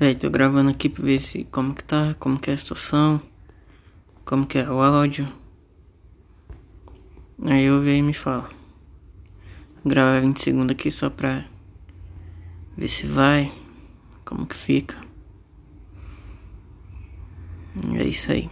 Véi, tô gravando aqui pra ver se como que tá, como que é a situação, como que é o áudio. Aí eu vejo e me fala. Vou gravar 20 segundos aqui só pra ver se vai, como que fica. É isso aí.